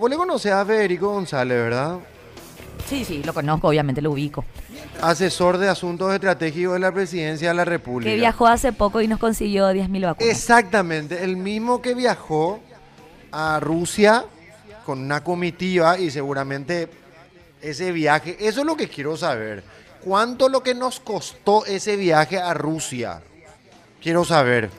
vos le conocés a Federico González, ¿verdad? Sí, sí, lo conozco, obviamente lo ubico. Asesor de asuntos estratégicos de la presidencia de la República. Que viajó hace poco y nos consiguió 10.000 vacunas. Exactamente, el mismo que viajó a Rusia con una comitiva y seguramente ese viaje, eso es lo que quiero saber. ¿Cuánto lo que nos costó ese viaje a Rusia? Quiero saber.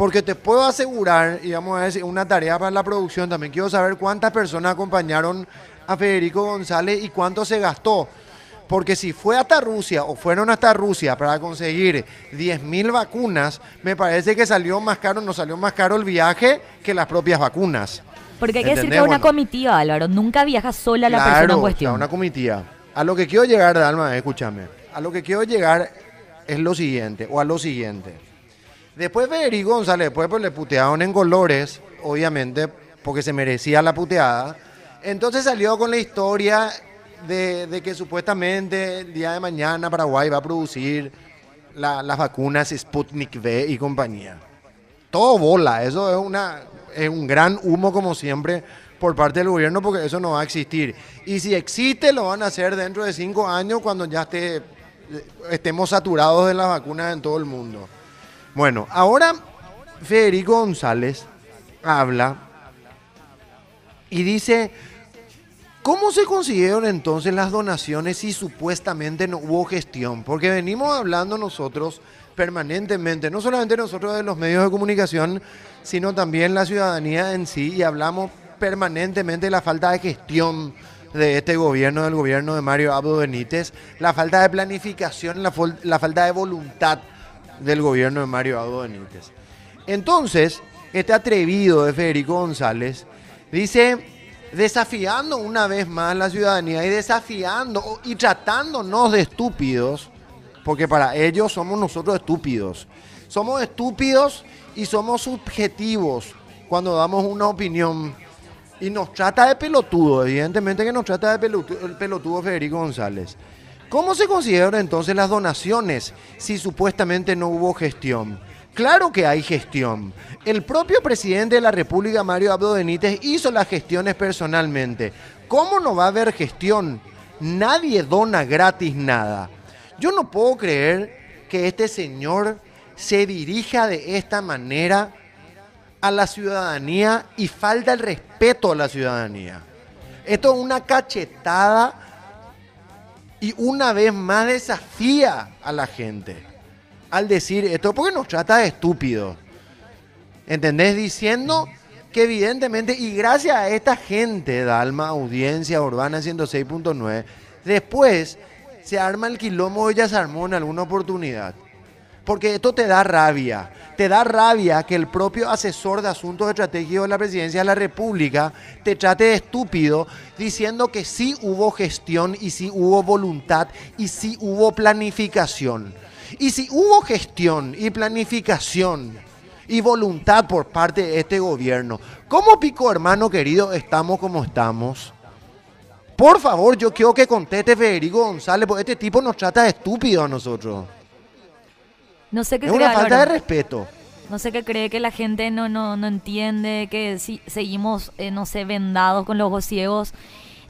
Porque te puedo asegurar, y vamos a decir, una tarea para la producción también, quiero saber cuántas personas acompañaron a Federico González y cuánto se gastó. Porque si fue hasta Rusia o fueron hasta Rusia para conseguir 10.000 vacunas, me parece que salió más caro, no salió más caro el viaje que las propias vacunas. Porque hay que decir que es una comitiva, Álvaro. Nunca viaja sola la persona en cuestión. una comitiva. A lo que quiero llegar, Dalma, escúchame. A lo que quiero llegar es lo siguiente, o a lo siguiente. Después Federico González, después pues, le putearon en colores, obviamente, porque se merecía la puteada. Entonces salió con la historia de, que supuestamente el día de mañana Paraguay va a producir las vacunas Sputnik V y compañía. Todo bola, eso es una es un gran humo como siempre por parte del gobierno porque eso no va a existir. Y si existe, lo van a hacer dentro de cinco años cuando ya esté, estemos saturados de las vacunas en todo el mundo. Bueno, ahora Federico González habla y dice, ¿cómo se consiguieron entonces las donaciones si supuestamente no hubo gestión? Porque venimos hablando nosotros permanentemente, no solamente nosotros de los medios de comunicación, sino también la ciudadanía en sí, y hablamos permanentemente de la falta de gestión de este gobierno, del gobierno de Mario Abdo Benítez, la falta de planificación, la, la falta de voluntad del gobierno de Mario Abdo Benítez. Entonces, este atrevido de Federico González dice, desafiando una vez más la ciudadanía y desafiando y tratándonos de estúpidos, porque para ellos somos nosotros estúpidos. Somos estúpidos y somos subjetivos cuando damos una opinión. Y nos trata de pelotudo, evidentemente que nos trata de pelotudo, el pelotudo Federico González. ¿Cómo se consideran entonces las donaciones si supuestamente no hubo gestión? Claro que hay gestión. El propio presidente de la República, Mario Abdo Benítez, hizo las gestiones personalmente. ¿Cómo no va a haber gestión? Nadie dona gratis nada. Yo no puedo creer que este señor se dirija de esta manera a la ciudadanía y falta el respeto a la ciudadanía. Esto es una cachetada y una vez más desafía a la gente al decir esto porque nos trata de estúpidos. ¿Entendés? Diciendo que evidentemente, y gracias a esta gente, Dalma, Audiencia Urbana 106.9, después se arma el quilombo, ya se armó en alguna oportunidad. Porque esto te da rabia. Te da rabia que el propio asesor de asuntos estratégicos de la presidencia de la República te trate de estúpido diciendo que sí hubo gestión y sí hubo voluntad y sí hubo planificación. Y si hubo gestión y planificación y voluntad por parte de este gobierno, ¿cómo pico hermano querido estamos como estamos? Por favor, yo quiero que conteste Federico González, porque este tipo nos trata de estúpido a nosotros. No sé qué Es una falta de respeto. No sé qué cree que la gente no, no, no entiende, que si, seguimos, eh, no sé, vendados con los ojos ciegos,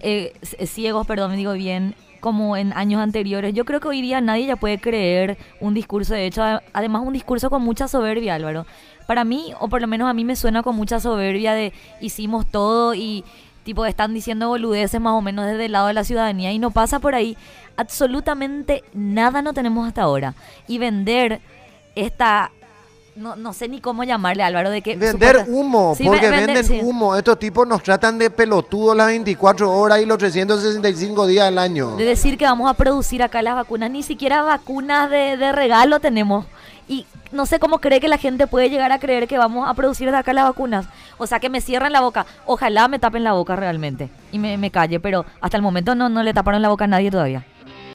eh, ciegos, perdón, me digo bien, como en años anteriores. Yo creo que hoy día nadie ya puede creer un discurso, de hecho, además un discurso con mucha soberbia, Álvaro. Para mí, o por lo menos a mí me suena con mucha soberbia de hicimos todo y tipo están diciendo boludeces más o menos desde el lado de la ciudadanía y no pasa por ahí. Absolutamente nada no tenemos hasta ahora. Y vender esta no, no sé ni cómo llamarle, Álvaro, de que... Vender humo, porque venden humo. Estos tipos nos tratan de pelotudos las 24 horas y los 365 días del año. De decir que vamos a producir acá las vacunas, ni siquiera vacunas de, de regalo tenemos. Y no sé cómo cree que la gente puede llegar a creer que vamos a producir de acá las vacunas. O sea, que me cierran la boca. Ojalá me tapen la boca realmente y me, me calle, pero hasta el momento no, no le taparon la boca a nadie todavía.